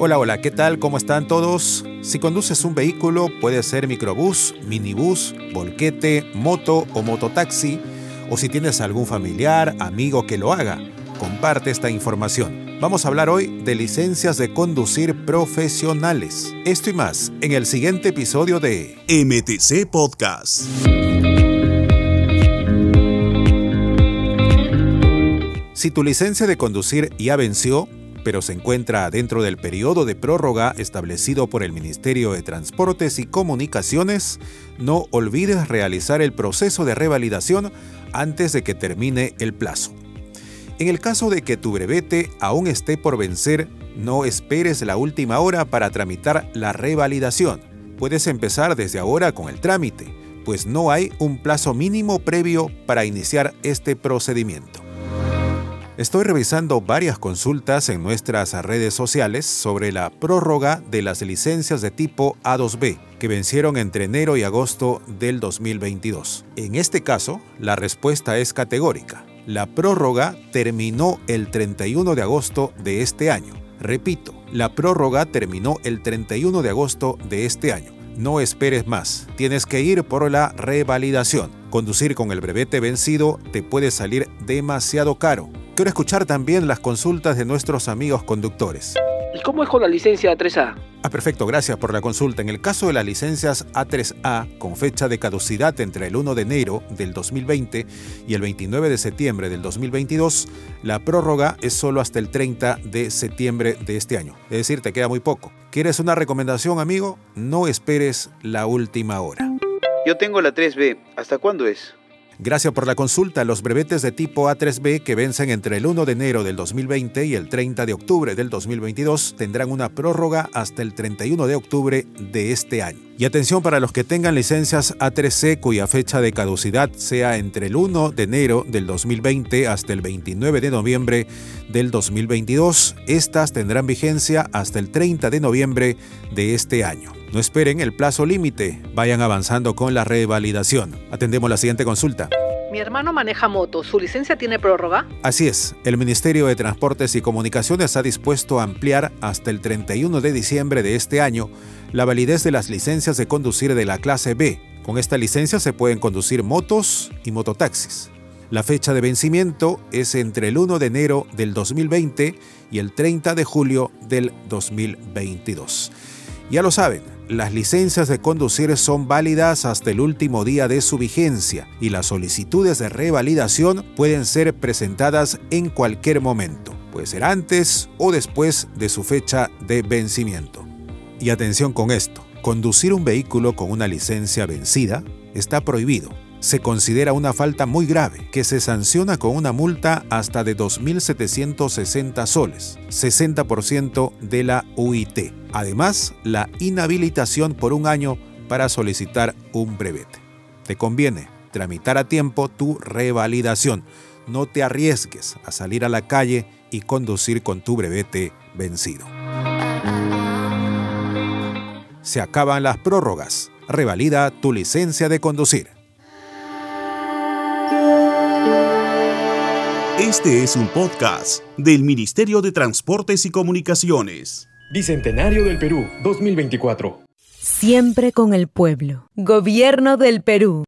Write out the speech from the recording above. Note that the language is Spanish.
Hola, hola, ¿qué tal? ¿Cómo están todos? Si conduces un vehículo, puede ser microbús, minibús, volquete, moto o mototaxi, o si tienes algún familiar, amigo que lo haga, comparte esta información. Vamos a hablar hoy de licencias de conducir profesionales. Esto y más en el siguiente episodio de MTC Podcast. Si tu licencia de conducir ya venció, pero se encuentra dentro del periodo de prórroga establecido por el Ministerio de Transportes y Comunicaciones, no olvides realizar el proceso de revalidación antes de que termine el plazo. En el caso de que tu brevete aún esté por vencer, no esperes la última hora para tramitar la revalidación. Puedes empezar desde ahora con el trámite, pues no hay un plazo mínimo previo para iniciar este procedimiento. Estoy revisando varias consultas en nuestras redes sociales sobre la prórroga de las licencias de tipo A2B que vencieron entre enero y agosto del 2022. En este caso, la respuesta es categórica. La prórroga terminó el 31 de agosto de este año. Repito, la prórroga terminó el 31 de agosto de este año. No esperes más, tienes que ir por la revalidación. Conducir con el brevete vencido te puede salir demasiado caro Quiero escuchar también las consultas de nuestros amigos conductores. ¿Y cómo es con la licencia A3A? Ah, perfecto, gracias por la consulta. En el caso de las licencias A3A con fecha de caducidad entre el 1 de enero del 2020 y el 29 de septiembre del 2022, la prórroga es solo hasta el 30 de septiembre de este año. Es decir, te queda muy poco. ¿Quieres una recomendación, amigo? No esperes la última hora. Yo tengo la 3B. ¿Hasta cuándo es? Gracias por la consulta. Los brevetes de tipo A3B que vencen entre el 1 de enero del 2020 y el 30 de octubre del 2022 tendrán una prórroga hasta el 31 de octubre de este año. Y atención para los que tengan licencias A3C cuya fecha de caducidad sea entre el 1 de enero del 2020 hasta el 29 de noviembre del 2022. Estas tendrán vigencia hasta el 30 de noviembre de este año. No esperen el plazo límite, vayan avanzando con la revalidación. Atendemos la siguiente consulta. Mi hermano maneja moto, ¿su licencia tiene prórroga? Así es, el Ministerio de Transportes y Comunicaciones ha dispuesto a ampliar hasta el 31 de diciembre de este año la validez de las licencias de conducir de la clase B. Con esta licencia se pueden conducir motos y mototaxis. La fecha de vencimiento es entre el 1 de enero del 2020 y el 30 de julio del 2022. Ya lo saben, las licencias de conducir son válidas hasta el último día de su vigencia y las solicitudes de revalidación pueden ser presentadas en cualquier momento, puede ser antes o después de su fecha de vencimiento. Y atención con esto, conducir un vehículo con una licencia vencida está prohibido se considera una falta muy grave que se sanciona con una multa hasta de 2.760 soles, 60% de la UIT. Además, la inhabilitación por un año para solicitar un brevete. Te conviene tramitar a tiempo tu revalidación. No te arriesgues a salir a la calle y conducir con tu brevete vencido. Se acaban las prórrogas. Revalida tu licencia de conducir. Este es un podcast del Ministerio de Transportes y Comunicaciones. Bicentenario del Perú 2024. Siempre con el pueblo. Gobierno del Perú.